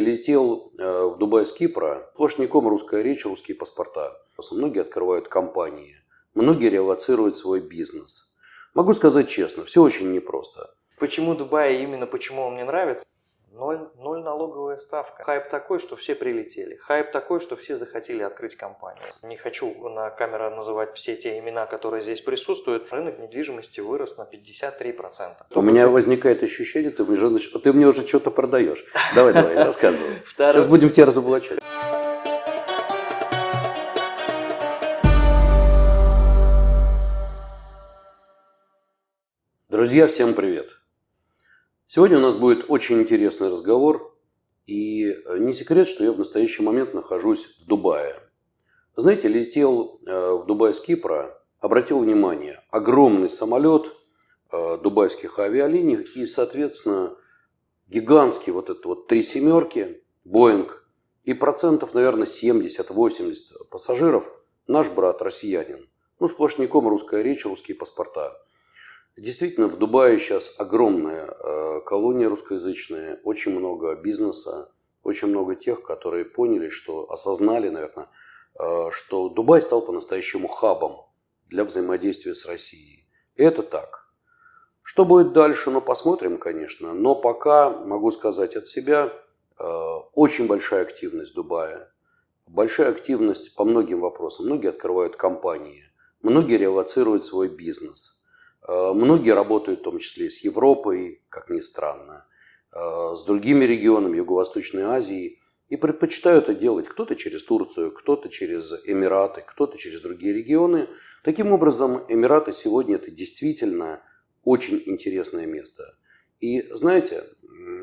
Летел э, в Дубай с Кипра, сплошняком русская речь, русские паспорта. Многие открывают компании, многие релацируют свой бизнес. Могу сказать честно, все очень непросто. Почему Дубай именно почему он мне нравится? Ноль, ноль налоговая ставка. Хайп такой, что все прилетели. Хайп такой, что все захотели открыть компанию. Не хочу на камеру называть все те имена, которые здесь присутствуют. Рынок недвижимости вырос на 53%. У меня возникает ощущение, ты мне, уже, ты мне уже что-то продаешь. Давай, давай, рассказывай. Сейчас будем тебя разоблачать. Друзья, всем привет! Сегодня у нас будет очень интересный разговор. И э, не секрет, что я в настоящий момент нахожусь в Дубае. Знаете, летел э, в Дубай с Кипра, обратил внимание, огромный самолет э, дубайских авиалиний и, соответственно, гигантский вот этот вот три семерки, Боинг, и процентов, наверное, 70-80 пассажиров наш брат россиянин. Ну, сплошняком русская речь, русские паспорта. Действительно, в Дубае сейчас огромная э, колония русскоязычная, очень много бизнеса, очень много тех, которые поняли, что осознали, наверное, э, что Дубай стал по-настоящему хабом для взаимодействия с Россией. Это так. Что будет дальше, ну посмотрим, конечно. Но пока могу сказать от себя, э, очень большая активность Дубая, большая активность по многим вопросам. Многие открывают компании, многие релацируют свой бизнес – многие работают в том числе с Европой, как ни странно, э, с другими регионами Юго-Восточной Азии и предпочитают это делать кто-то через Турцию, кто-то через Эмираты, кто-то через другие регионы. Таким образом, Эмираты сегодня это действительно очень интересное место. И знаете,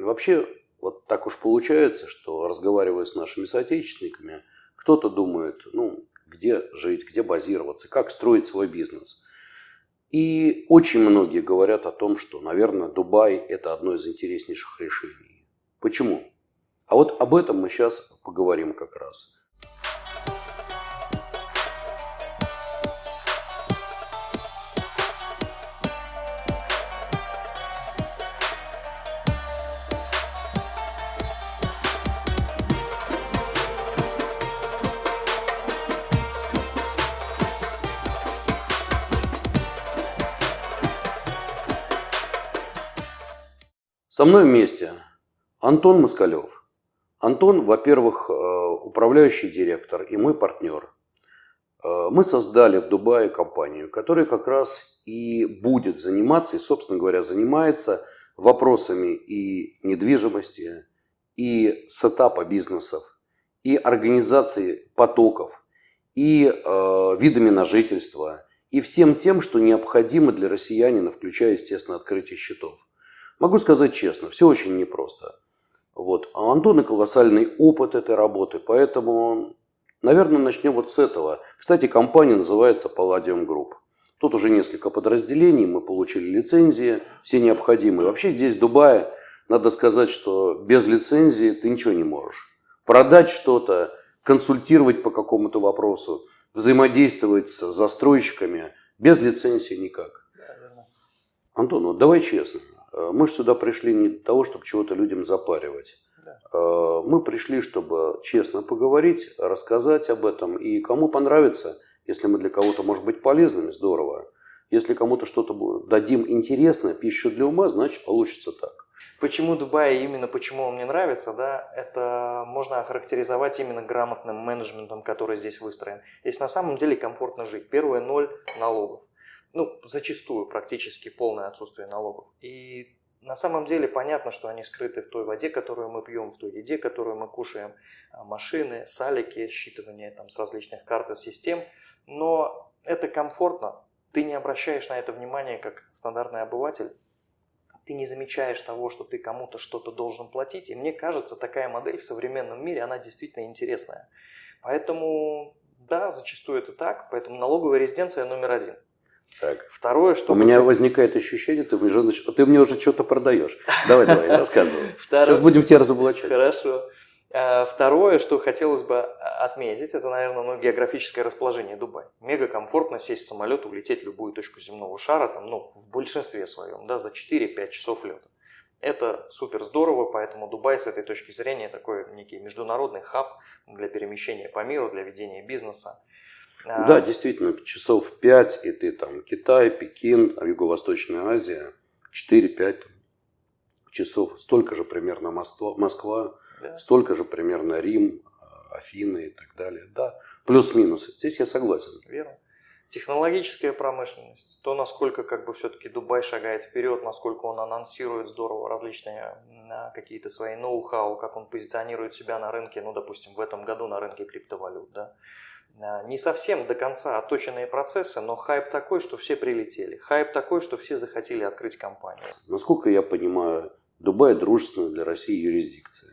вообще вот так уж получается, что разговаривая с нашими соотечественниками, кто-то думает, ну, где жить, где базироваться, как строить свой бизнес – и очень многие говорят о том, что, наверное, Дубай – это одно из интереснейших решений. Почему? А вот об этом мы сейчас поговорим как раз. Со мной вместе Антон Москалев. Антон, во-первых, э, управляющий директор и мой партнер. Э, мы создали в Дубае компанию, которая как раз и будет заниматься, и, собственно говоря, занимается вопросами и недвижимости, и сетапа бизнесов, и организации потоков, и э, видами на жительство, и всем тем, что необходимо для россиянина, включая, естественно, открытие счетов. Могу сказать честно, все очень непросто. Вот. А у Антона колоссальный опыт этой работы, поэтому, наверное, начнем вот с этого. Кстати, компания называется Palladium Group. Тут уже несколько подразделений, мы получили лицензии, все необходимые. Вообще здесь, в Дубае, надо сказать, что без лицензии ты ничего не можешь. Продать что-то, консультировать по какому-то вопросу, взаимодействовать с застройщиками без лицензии никак. Антон, вот давай честно. Э, мы же сюда пришли не для того, чтобы чего-то людям запаривать. Да. Э, мы пришли, чтобы честно поговорить, рассказать об этом. И кому понравится, если мы для кого-то, может быть, полезными, здорово. Если кому-то что-то дадим интересное, пищу для ума, значит, получится так. Почему Дубай, именно почему он мне нравится, да, это можно охарактеризовать именно грамотным менеджментом, который здесь выстроен. Здесь на самом деле комфортно жить. Первое – ноль налогов ну, зачастую практически полное отсутствие налогов. И на самом деле понятно, что они скрыты в той воде, которую мы пьем, в той еде, которую мы кушаем, а, машины, салики, считывание там, с различных карт и систем. Но это комфортно. Ты не обращаешь на это внимания как стандартный обыватель. Ты не замечаешь того, что ты кому-то что-то должен платить. И мне кажется, такая модель в современном мире, она действительно интересная. Поэтому, да, зачастую это так. Поэтому налоговая резиденция номер один – так. Второе, что... У меня возникает ощущение, ты мне, уже, ты мне уже что-то продаешь. Давай, давай, рассказывай. Сейчас будем тебя разоблачать. Хорошо. А, второе, что хотелось бы отметить, это, наверное, ну, географическое расположение Дубая. Мега комфортно сесть в самолет, улететь в любую точку земного шара, там, ну, в большинстве своем, да, за 4-5 часов лета. Это супер здорово, поэтому Дубай с этой точки зрения такой некий международный хаб для перемещения по миру, для ведения бизнеса. А, да, действительно, часов 5, и ты там Китай, Пекин, Юго-Восточная Азия, 4-5 часов. Столько же примерно Москва, Москва да. столько же примерно Рим, Афины и так далее. Да, плюс-минус. Здесь я согласен. Верно. Технологическая промышленность, то, насколько как бы все-таки Дубай шагает вперед, насколько он анонсирует здорово различные какие-то свои ноу-хау, как он позиционирует себя на рынке, ну, допустим, в этом году на рынке криптовалют, да. А, не совсем до конца отточенные процессы, но хайп такой, что все прилетели. Хайп такой, что все захотели открыть компанию. Насколько я понимаю, Дубай дружественная для России юрисдикция.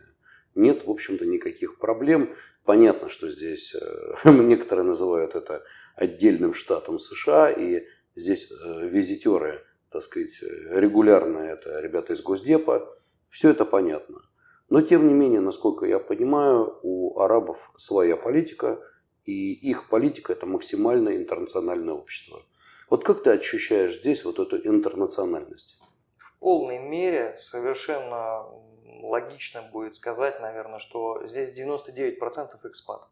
Нет, в общем-то, никаких проблем. Понятно, что здесь э, некоторые называют это отдельным штатом США, и здесь э, визитеры, так сказать, регулярно это ребята из Госдепа, все это понятно. Но, тем не менее, насколько я понимаю, у арабов своя политика, и их политика – это максимально интернациональное общество. Вот как ты ощущаешь здесь вот эту интернациональность? В полной мере совершенно логично будет сказать, наверное, что здесь 99% экспатов.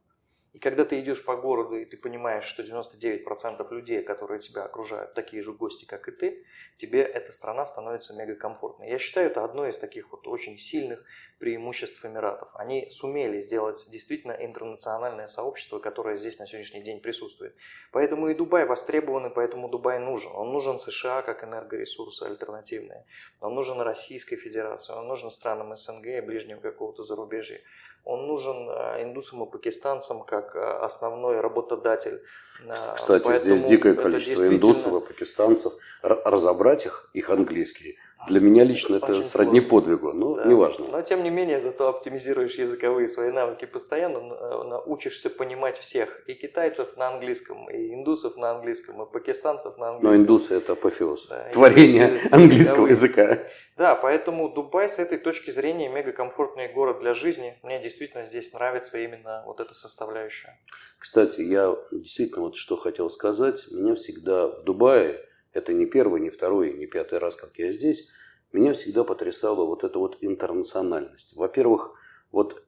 И когда ты идешь по городу, и ты понимаешь, что 99% людей, которые тебя окружают, такие же гости, как и ты, тебе эта страна становится мега комфортной. Я считаю, это одно из таких вот очень сильных преимуществ Эмиратов. Они сумели сделать действительно интернациональное сообщество, которое здесь на сегодняшний день присутствует. Поэтому и Дубай востребован, и поэтому Дубай нужен. Он нужен США как энергоресурсы альтернативные. Он нужен Российской Федерации, он нужен странам СНГ и ближнего какого-то зарубежья он нужен э, индусам и пакистанцам как э, основной работодатель. Э, Кстати, Поэтому здесь дикое количество действительно... индусов и пакистанцев. Разобрать их, их английский, для меня лично это Очень сродни сложно. подвигу, но да. неважно. Но тем не менее, зато оптимизируешь языковые свои навыки постоянно, научишься понимать всех. И китайцев на английском, и индусов на английском, и пакистанцев на английском. Но индусы это апофеоз, да, творение язык, английского языка. Да, поэтому Дубай с этой точки зрения мегакомфортный город для жизни. Мне действительно здесь нравится именно вот эта составляющая. Кстати, я действительно вот что хотел сказать. Меня всегда в Дубае это не первый, не второй, не пятый раз, как я здесь, меня всегда потрясала вот эта вот интернациональность. Во-первых, вот,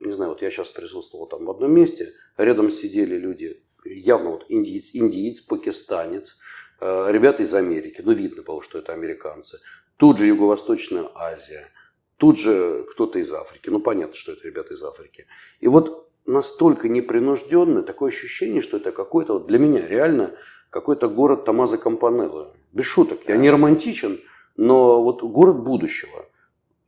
не знаю, вот я сейчас присутствовал там в одном месте, рядом сидели люди, явно вот индиец, индиец пакистанец, э, ребята из Америки, ну видно было, что это американцы, тут же Юго-Восточная Азия, тут же кто-то из Африки, ну понятно, что это ребята из Африки. И вот настолько непринужденно, такое ощущение, что это какой-то, вот для меня реально какой-то город Томазо Кампанелло. Без шуток, я не романтичен, но вот город будущего.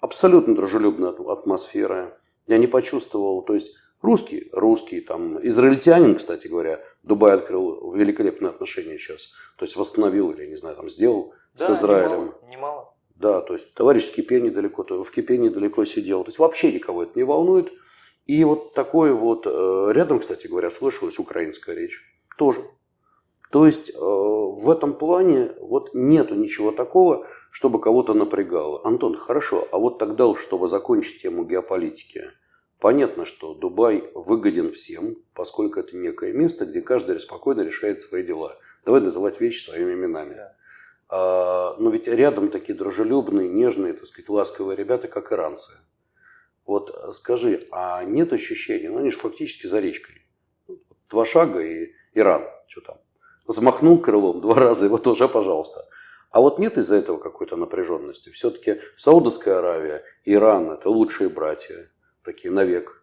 Абсолютно дружелюбная атмосфера. Я не почувствовал, то есть русский, русский, там, израильтянин, кстати говоря, Дубай открыл великолепные отношения сейчас. То есть восстановил или, не знаю, там сделал да, с Израилем. Немало, немало. Да, то есть товарищ Кипе недалеко, в Кипе недалеко сидел. То есть вообще никого это не волнует. И вот такой вот, э, рядом, кстати говоря, слышалась украинская речь. Тоже. То есть э, в этом плане вот нету ничего такого, чтобы кого-то напрягало. Антон, хорошо, а вот тогда уж, чтобы закончить тему геополитики, понятно, что Дубай выгоден всем, поскольку это некое место, где каждый спокойно решает свои дела. Давай называть вещи своими именами. Да. А, но ведь рядом такие дружелюбные, нежные, так сказать, ласковые ребята, как иранцы. Вот скажи, а нет ощущения, ну они же фактически за речкой. Два шага и Иран, что там? Взмахнул крылом два раза, и вот уже, пожалуйста. А вот нет из-за этого какой-то напряженности. Все-таки Саудовская Аравия, Иран – это лучшие братья, такие навек.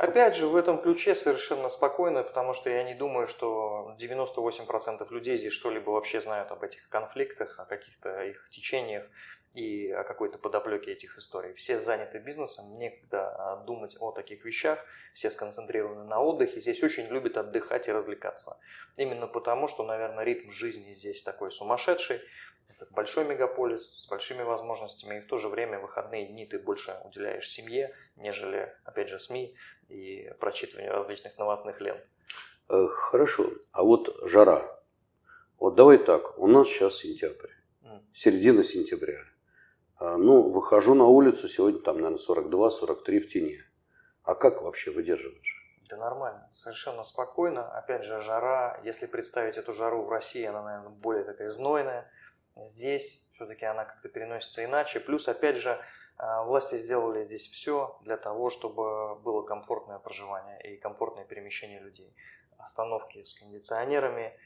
Опять же, в этом ключе совершенно спокойно, потому что я не думаю, что 98% людей здесь что-либо вообще знают об этих конфликтах, о каких-то их течениях и о какой-то подоплеке этих историй. Все заняты бизнесом, некогда а, думать о таких вещах, все сконцентрированы на отдыхе, здесь очень любят отдыхать и развлекаться. Именно потому, что, наверное, ритм жизни здесь такой сумасшедший, это большой мегаполис с большими возможностями, и в то же время выходные дни ты больше уделяешь семье, нежели, опять же, СМИ и прочитыванию различных новостных лент. Э, хорошо, а вот жара. Вот давай так, у нас сейчас сентябрь, середина сентября. А, ну, выхожу на улицу, сегодня там, наверное, 42-43 в тени. А как вообще выдерживаешь? Да нормально, совершенно спокойно. Опять же, жара, если представить эту жару в России, она, наверное, более такая знойная. Здесь все-таки она как-то переносится иначе. Плюс, опять же, а, власти сделали здесь все для того, чтобы было комфортное проживание и комфортное перемещение людей. Остановки с кондиционерами,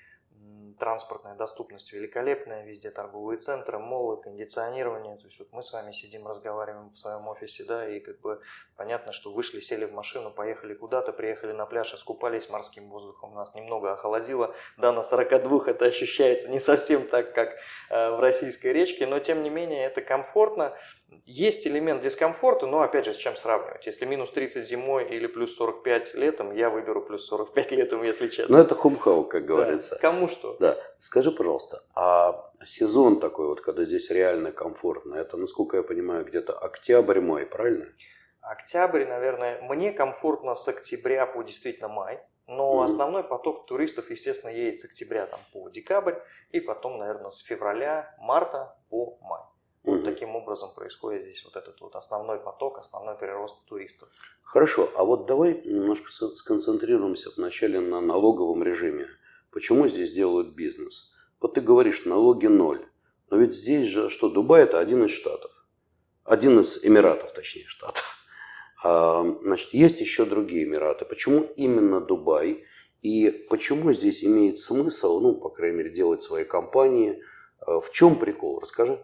транспортная доступность великолепная, везде торговые центры, молы, кондиционирование. То есть вот мы с вами сидим, разговариваем в своем офисе, да, и как бы понятно, что вышли, сели в машину, поехали куда-то, приехали на пляж, искупались морским воздухом, нас немного охолодило. Да, на 42 это ощущается не совсем так, как э, в российской речке, но тем не менее это комфортно. Есть элемент дискомфорта, но опять же, с чем сравнивать? Если минус 30 зимой или плюс 45 летом, я выберу плюс 45 летом, если честно. Ну, это хумхау, как говорится. Да, кому что. Да. Скажи, пожалуйста, а сезон такой вот, когда здесь реально комфортно, это, насколько я понимаю, где-то октябрь-май, правильно? Октябрь, наверное, мне комфортно с октября по действительно май. Но mm основной поток туристов, естественно, едет с октября там, по декабрь и потом, наверное, с февраля, марта по май. Вот угу. таким образом происходит здесь вот этот вот основной поток, основной прирост туристов. Хорошо, а вот давай немножко сконцентрируемся вначале на налоговом режиме. Почему здесь делают бизнес? Вот ты говоришь, налоги ноль. Но ведь здесь же, что Дубай это один из штатов. Один из Эмиратов, точнее, штатов. А, значит, есть еще другие Эмираты. Почему именно Дубай? И почему здесь имеет смысл, ну, по крайней мере, делать свои компании? А, в чем прикол? Расскажи.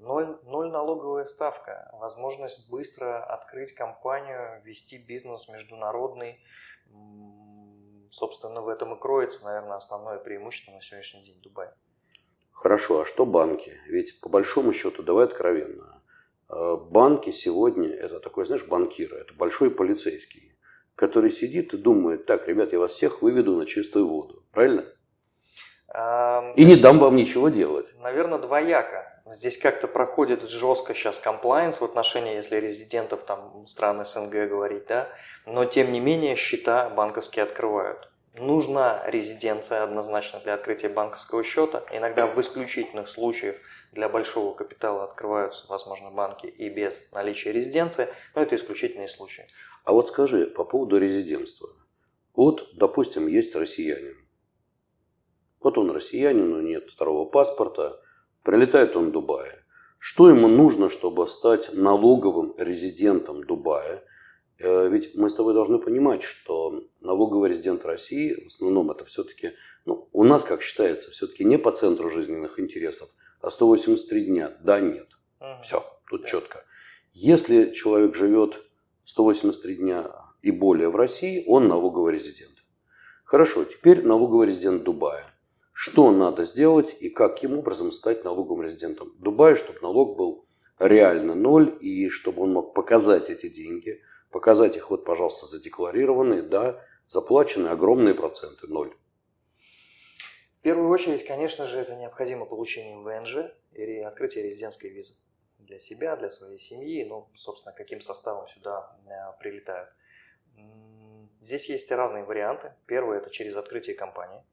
Ноль, ноль налоговая ставка, возможность быстро открыть компанию, вести бизнес международный. Собственно, в этом и кроется, наверное, основное преимущество на сегодняшний день Дубая. Хорошо, а что банки? Ведь по большому счету, давай откровенно, э, банки сегодня, это такой, знаешь, банкир, это большой полицейский, который сидит и думает, так, ребят, я вас всех выведу на чистую воду, правильно? И не дам вам ничего делать. Наверное, двояко. Здесь как-то проходит жестко сейчас комплайенс в отношении, если резидентов там стран СНГ говорить, да, но тем не менее счета банковские открывают. Нужна резиденция однозначно для открытия банковского счета. Иногда в исключительных случаях для большого капитала открываются, возможно, банки и без наличия резиденции, но это исключительные случаи. А вот скажи по поводу резидентства. Вот, допустим, есть россиянин. Вот он россиянин, но нет второго паспорта, Прилетает он в Дубае. Что ему нужно, чтобы стать налоговым резидентом Дубая? Э, ведь мы с тобой должны понимать, что налоговый резидент России, в основном это все-таки, ну, у нас, как считается, все-таки не по центру жизненных интересов, а 183 дня. Да, нет. Угу. Все, тут да. четко. Если человек живет 183 дня и более в России, он налоговый резидент. Хорошо, теперь налоговый резидент Дубая что надо сделать и каким образом стать налоговым резидентом Дубая, чтобы налог был реально ноль и чтобы он мог показать эти деньги, показать их вот, пожалуйста, задекларированные, да, заплачены огромные проценты, ноль. В первую очередь, конечно же, это необходимо получение ВНЖ или открытие резидентской визы для себя, для своей семьи, ну, собственно, каким составом сюда э, прилетают. Здесь есть разные варианты. Первый – это через открытие компании.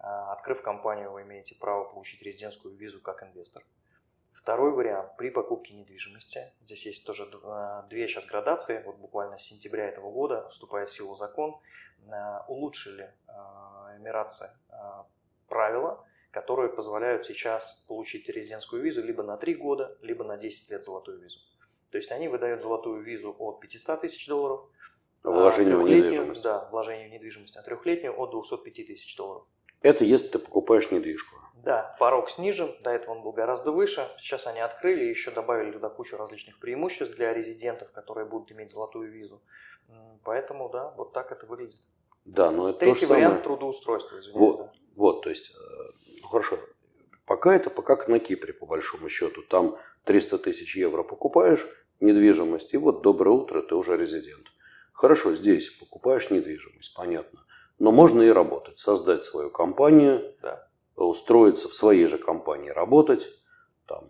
А, открыв компанию, вы имеете право получить резидентскую визу как инвестор. Второй вариант при покупке недвижимости. Здесь есть тоже а, две сейчас градации. Вот буквально с сентября этого года вступает в силу закон. А, улучшили эмиратцы правила, которые позволяют сейчас получить резидентскую визу либо на 3 года, либо на 10 лет золотую визу. То есть они выдают золотую визу от 500 тысяч долларов, вложение в недвижимость. Да, вложение в недвижимость, а трехлетнюю от 205 тысяч долларов. Это если ты покупаешь недвижку. Да, порог снижен, до этого он был гораздо выше. Сейчас они открыли и еще добавили туда кучу различных преимуществ для резидентов, которые будут иметь золотую визу. Поэтому, да, вот так это выглядит. Да, но это Третий вариант самое... трудоустройства, извините. Вот, да. вот, то есть, ну, хорошо, пока это пока как на Кипре, по большому счету. Там 300 тысяч евро покупаешь недвижимость, и вот доброе утро, ты уже резидент. Хорошо, здесь покупаешь недвижимость, понятно. Но можно и работать, создать свою компанию, да. устроиться в своей же компании работать, там,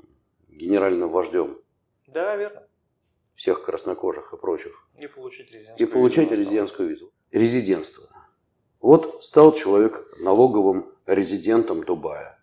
генеральным вождем. Да, верно. Всех краснокожих и прочих. И получить резидентскую И получать визу резидентскую визу. Резидентство. Вот стал человек налоговым резидентом Дубая.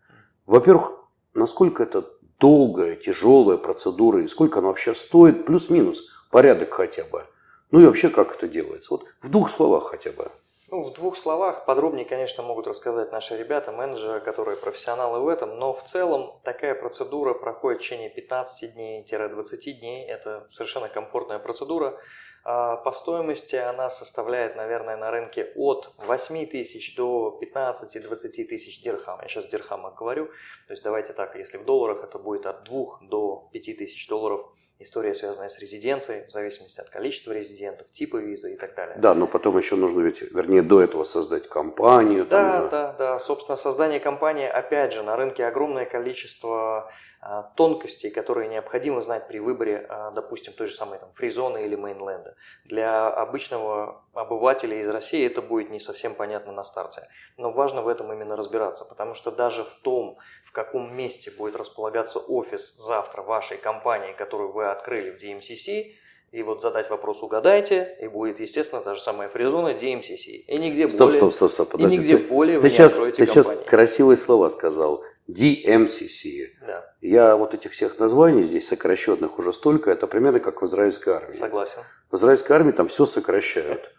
Во-первых, насколько это долгая, тяжелая процедура и сколько она вообще стоит, плюс-минус, порядок хотя бы. Ну и вообще, как это делается? Вот в двух словах хотя бы. Ну, в двух словах, подробнее, конечно, могут рассказать наши ребята, менеджеры, которые профессионалы в этом, но в целом такая процедура проходит в течение 15 дней-20 дней. Это совершенно комфортная процедура. А по стоимости она составляет, наверное, на рынке от 8 тысяч до 15-20 тысяч дирхам. Я сейчас в дирхамах говорю. То есть давайте так, если в долларах это будет от 2 до 5 тысяч долларов. История, связанная с резиденцией, в зависимости от количества резидентов, типа визы и так далее. Да, но потом еще нужно ведь, вернее, до этого создать компанию. Да, там, да, да. Собственно, создание компании, опять же, на рынке огромное количество а, тонкостей, которые необходимо знать при выборе, а, допустим, той же самой там, фризоны или мейнленда. Для обычного обывателя из России это будет не совсем понятно на старте. Но важно в этом именно разбираться, потому что даже в том, в каком месте будет располагаться офис завтра вашей компании, которую вы открыли в DMCC, и вот задать вопрос угадайте, и будет, естественно, та же самая фризона DMCC. И нигде стоп, более, стоп, стоп, стоп, подожди, и нигде ты, более ты сейчас, Ты компании. сейчас красивые слова сказал. DMCC. Да. Я вот этих всех названий здесь сокращенных уже столько, это примерно как в израильской армии. Согласен. В израильской армии там все сокращают.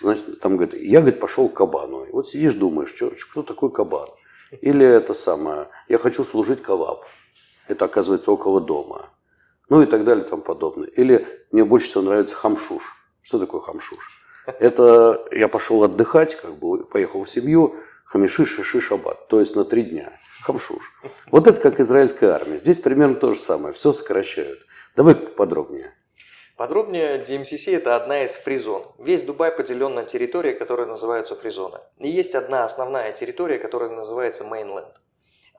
Значит, там говорит, я, говорит, пошел к кабану. И вот сидишь, думаешь, что, кто такой кабан? Или это самое, я хочу служить калаб. Это оказывается около дома. Ну и так далее и тому подобное. Или мне больше всего нравится хамшуш. Что такое хамшуш? Это я пошел отдыхать, как бы поехал в семью, хамиши, шиши, шаббат. То есть на три дня. Хамшуш. Вот это как израильская армия. Здесь примерно то же самое. Все сокращают. Давай подробнее. Подробнее, DMCC – это одна из фризон. Весь Дубай поделен на территории, которые называются фризоны. И есть одна основная территория, которая называется Mainland.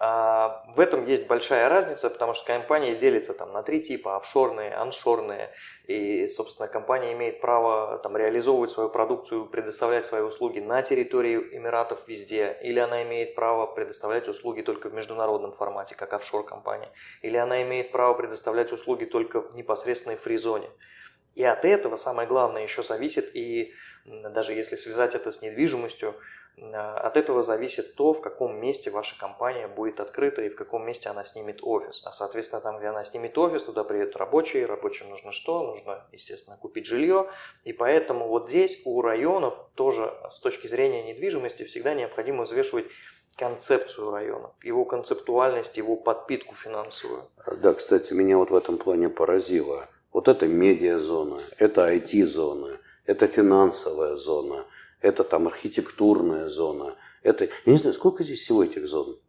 А, в этом есть большая разница, потому что компания делится там, на три типа – офшорные, аншорные. И, собственно, компания имеет право там, реализовывать свою продукцию, предоставлять свои услуги на территории Эмиратов везде. Или она имеет право предоставлять услуги только в международном формате, как офшор-компания. Или она имеет право предоставлять услуги только в непосредственной фризоне. И от этого самое главное еще зависит, и даже если связать это с недвижимостью, от этого зависит то, в каком месте ваша компания будет открыта и в каком месте она снимет офис. А, соответственно, там, где она снимет офис, туда приедут рабочие. Рабочим нужно что? Нужно, естественно, купить жилье. И поэтому вот здесь у районов тоже с точки зрения недвижимости всегда необходимо взвешивать концепцию района, его концептуальность, его подпитку финансовую. Да, кстати, меня вот в этом плане поразило. Вот это медиазона, это IT-зона, это финансовая зона – это там архитектурная зона. Это, я не знаю, сколько здесь всего этих зон?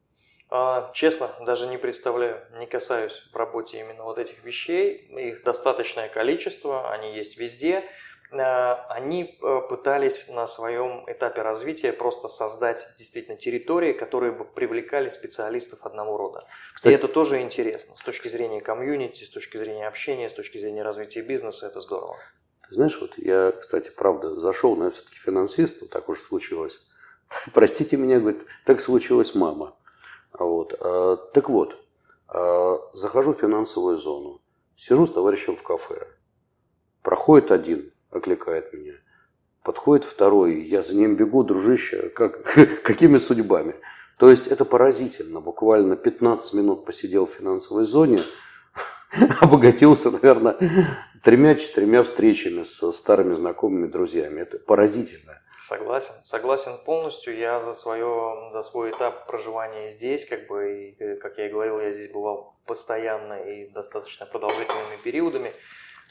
А, честно, даже не представляю, не касаюсь в работе именно вот этих вещей. Их достаточное количество, они есть везде. А, они э, пытались на своем этапе развития просто создать действительно территории, которые бы привлекали специалистов одного рода. Кстати, И это тоже интересно. С точки зрения комьюнити, с точки зрения общения, с точки зрения развития бизнеса, это здорово. Знаешь, вот я, кстати, правда, зашел, но я все-таки финансист, вот так уж случилось. Простите меня, говорит, так случилось мама. Вот. А, так вот, а, захожу в финансовую зону, сижу с товарищем в кафе. Проходит один, окликает меня. Подходит второй, я за ним бегу, дружище, как, какими судьбами? То есть это поразительно. Буквально 15 минут посидел в финансовой зоне, обогатился, наверное, тремя-четырьмя встречами с старыми знакомыми, друзьями. Это поразительно. Согласен, согласен полностью. Я за, свое, за свой этап проживания здесь, как бы, и, э, как я и говорил, я здесь бывал постоянно и достаточно продолжительными периодами.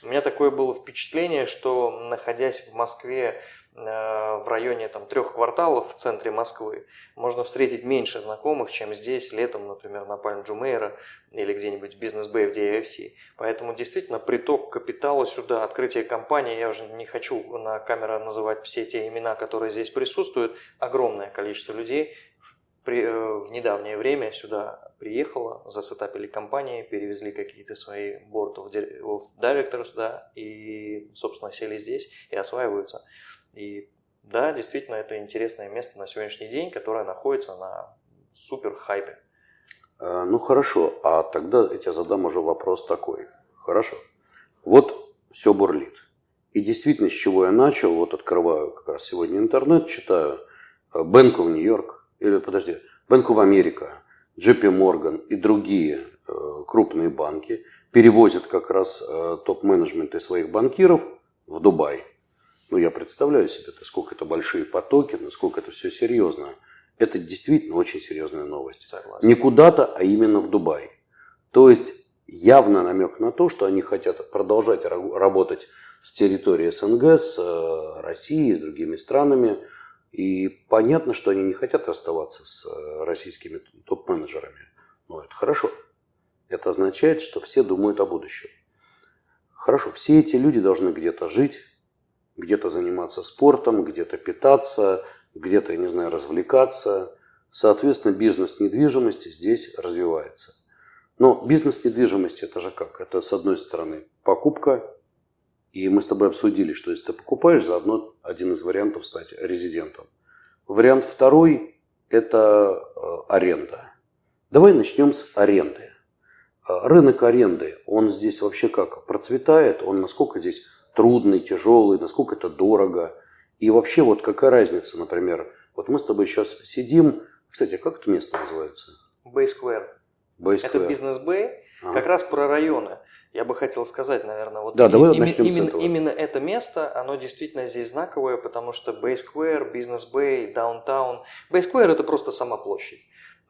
У меня такое было впечатление, что находясь в Москве Э, в районе там, трех кварталов в центре Москвы можно встретить меньше знакомых, чем здесь летом, например, на Пальм Джумейра или где-нибудь в бизнес-бэй в DFC. Поэтому действительно приток капитала сюда, открытие компании, я уже не хочу на камеру называть все те имена, которые здесь присутствуют, огромное количество людей при, э, в недавнее время сюда приехало, засетапили компании, перевезли какие-то свои board of directors, да, и, собственно, сели здесь и осваиваются. И да, действительно, это интересное место на сегодняшний день, которое находится на супер хайпе. Э, ну хорошо, а тогда я тебе задам уже вопрос такой. Хорошо. Вот все бурлит. И действительно, с чего я начал, вот открываю как раз сегодня интернет, читаю of New York, или подожди, Bank of America, JP Morgan и другие э, крупные банки перевозят как раз э, топ-менеджменты своих банкиров в Дубай Ну, я представляю себе, насколько это большие потоки, насколько это все серьезно. Это действительно очень серьезная новость. Согласен. Не куда-то, а именно в Дубай. То есть явно намек на то, что они хотят продолжать работать с территорией СНГ, с э, Россией, с другими странами. И понятно, что они не хотят оставаться с э, российскими топ-менеджерами. Но это хорошо. Это означает, что все думают о будущем. Хорошо, все эти люди должны где-то жить, где-то заниматься спортом, где-то питаться, где-то, я не знаю, развлекаться. Соответственно, бизнес недвижимости здесь развивается. Но бизнес недвижимости это же как? Это с одной стороны покупка, и мы с тобой обсудили, что если ты покупаешь, заодно один из вариантов стать резидентом. Вариант второй – это э, аренда. Давай начнем с аренды. Э, рынок аренды, он здесь вообще как? Процветает? Он насколько здесь трудный, тяжелый, насколько это дорого? И вообще вот какая разница, например, вот мы с тобой сейчас сидим, кстати, а как это место называется? Bay Square. Bay Square. Это бизнес-бэй, ага. как раз про районы. Я бы хотел сказать, наверное, вот да, и, давай им, именно, этого. именно это место, оно действительно здесь знаковое, потому что Bay Square, Business Bay, Downtown. Bay Square это просто сама площадь.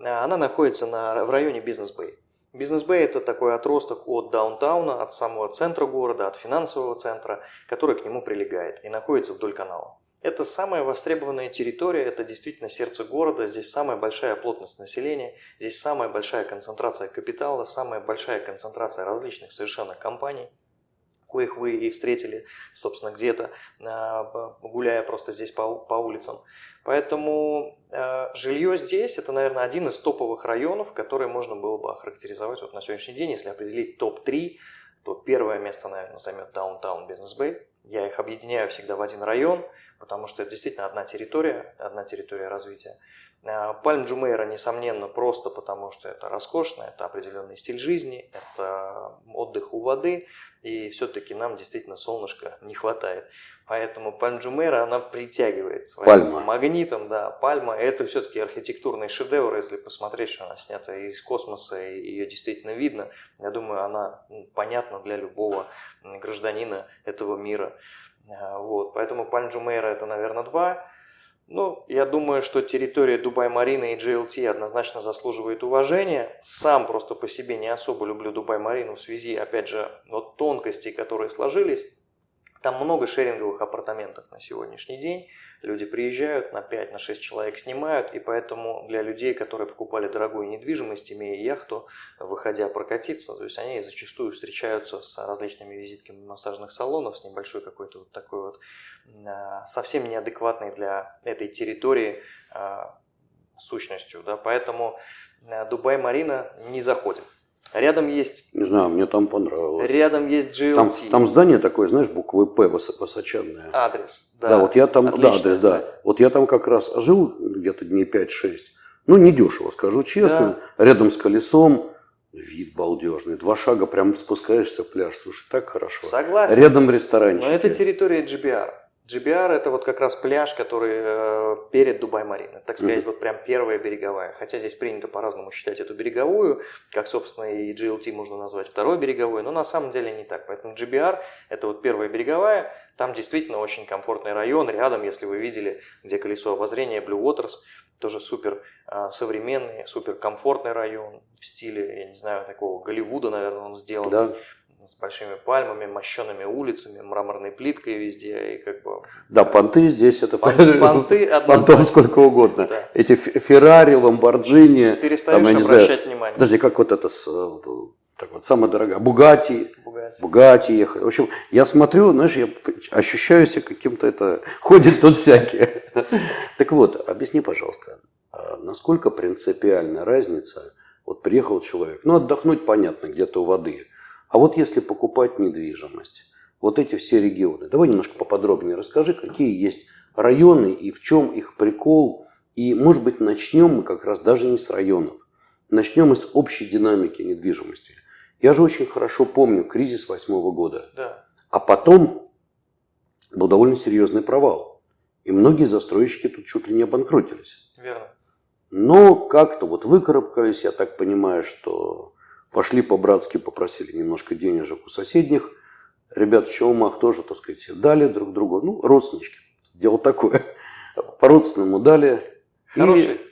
А, она находится на, в районе Business Bay. Бизнес Бэй – это такой отросток от даунтауна, от самого центра города, от финансового центра, который к нему прилегает и находится вдоль канала. Это самая востребованная территория, это действительно сердце города, здесь самая большая плотность населения, здесь самая большая концентрация капитала, самая большая концентрация различных совершенно компаний – коих вы и встретили, собственно, где-то, а, гуляя просто здесь по, по улицам. Поэтому э, жилье здесь – это, наверное, один из топовых районов, который можно было бы охарактеризовать вот на сегодняшний день. Если определить топ-3, то первое место, наверное, займет Downtown Business Bay. Я их объединяю всегда в один район, потому что это действительно одна территория, одна территория развития. Пальм Джумейра, несомненно, просто потому что это роскошно, это определенный стиль жизни, это отдых у воды, и все-таки нам действительно солнышка не хватает. Поэтому Пальм Джумейра, она притягивает своим Пальма. магнитом, да, пальма. Это все-таки архитектурный шедевр, если посмотреть, что она снята из космоса, и ее действительно видно. Я думаю, она ну, понятна для любого гражданина этого мира. А, вот, поэтому Пальм Джумейра это, наверное, два. Ну, я думаю, что территория Дубай-Марина и GLT однозначно заслуживает уважения. Сам просто по себе не особо люблю Дубай-Марину в связи, опять же, вот тонкостей, которые сложились. Там много шеринговых апартаментов на сегодняшний день. Люди приезжают, на 5, на 6 человек снимают, и поэтому для людей, которые покупали дорогую недвижимость, имея яхту, выходя прокатиться, то есть они зачастую встречаются с различными визитками массажных салонов, с небольшой какой-то вот такой вот а, совсем неадекватной для этой территории а, сущностью. Да? Поэтому а, Дубай-Марина не заходит. Рядом есть... Не знаю, мне там понравилось. Рядом есть GLT. Там, там здание такое, знаешь, буквы П высоченное. Адрес, да. Да, вот я там, да, адрес, да. Вот я там как раз жил где-то дней 5-6. Ну, не дешево, скажу честно. Да. Рядом с колесом. Вид балдежный. Два шага прям спускаешься в пляж. Слушай, так хорошо. Согласен. Рядом ресторанчик. Но это территория GBR. GBR это вот как раз пляж, который э, перед Дубай-Мариной, так сказать, mm-hmm. вот прям первая береговая. Хотя здесь принято по-разному считать эту береговую, как, собственно, и GLT можно назвать второй береговой, но на самом деле не так. Поэтому GBR это вот первая береговая, там действительно очень комфортный район, рядом, если вы видели, где колесо обозрения Blue Waters, тоже супер э, современный, супер комфортный район в стиле, я не знаю, такого Голливуда, наверное, он сделан. Да с большими пальмами, мощенными улицами, мраморной плиткой везде и как бы. Да, понты здесь это понты, понты сколько угодно. Да. Эти Феррари, Ламборджини. Перестаешь там, обращать знаю, внимание. Подожди, как вот это с, так вот самая дорогая Бугати, Бугати ехать. В общем, я смотрю, знаешь, я ощущаю себя каким-то это ходит тут всякие. Так вот, объясни, пожалуйста, а насколько принципиальна разница? Вот приехал человек, ну отдохнуть понятно, где-то у воды. А вот если покупать недвижимость, вот эти все регионы, давай немножко поподробнее расскажи, какие есть районы и в чем их прикол. И, может быть, начнем мы как раз даже не с районов. Начнем мы с общей динамики недвижимости. Я же очень хорошо помню кризис восьмого года. Да. А потом был довольно серьезный провал. И многие застройщики тут чуть ли не обанкротились. Верно. Но как-то вот выкарабкались, я так понимаю, что Пошли по-братски, попросили немножко денежек у соседних ребята в Челмах тоже, так сказать, дали друг другу, ну, родственнички. Дело такое. По-родственному дали. Хороший, и...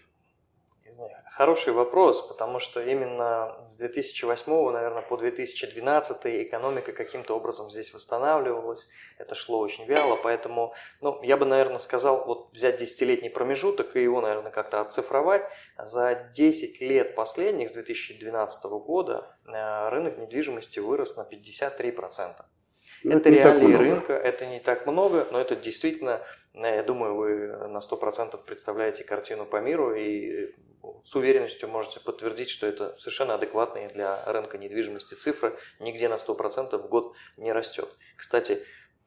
хороший вопрос, потому что именно с 2008, наверное, по 2012 экономика каким-то образом здесь восстанавливалась. Это шло очень вяло, поэтому, ну, я бы, наверное, сказал, вот взять десятилетний промежуток и его, наверное, как-то оцифровать. За 10 лет последних, с 2012 года, э, рынок недвижимости вырос на 53%. Ну, это, это реалии рынка, это не так много, но это действительно, э, я думаю, вы на 100% представляете картину по миру и с уверенностью можете подтвердить, что это совершенно адекватные для рынка недвижимости цифры, нигде на 100% в год не растет. Кстати,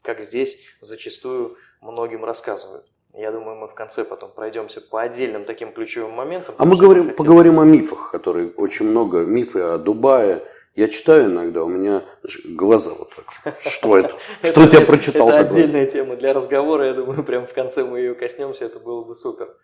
как здесь зачастую многим рассказывают. Я думаю, мы в конце потом пройдемся по отдельным таким ключевым моментам. А мы говорим, поговорим о мифах, которые очень много, мифы о Дубае, я читаю иногда, у меня глаза вот так. Что это? Что я прочитал? Это отдельная тема для разговора, я думаю, прямо в конце мы ее коснемся, это было бы супер.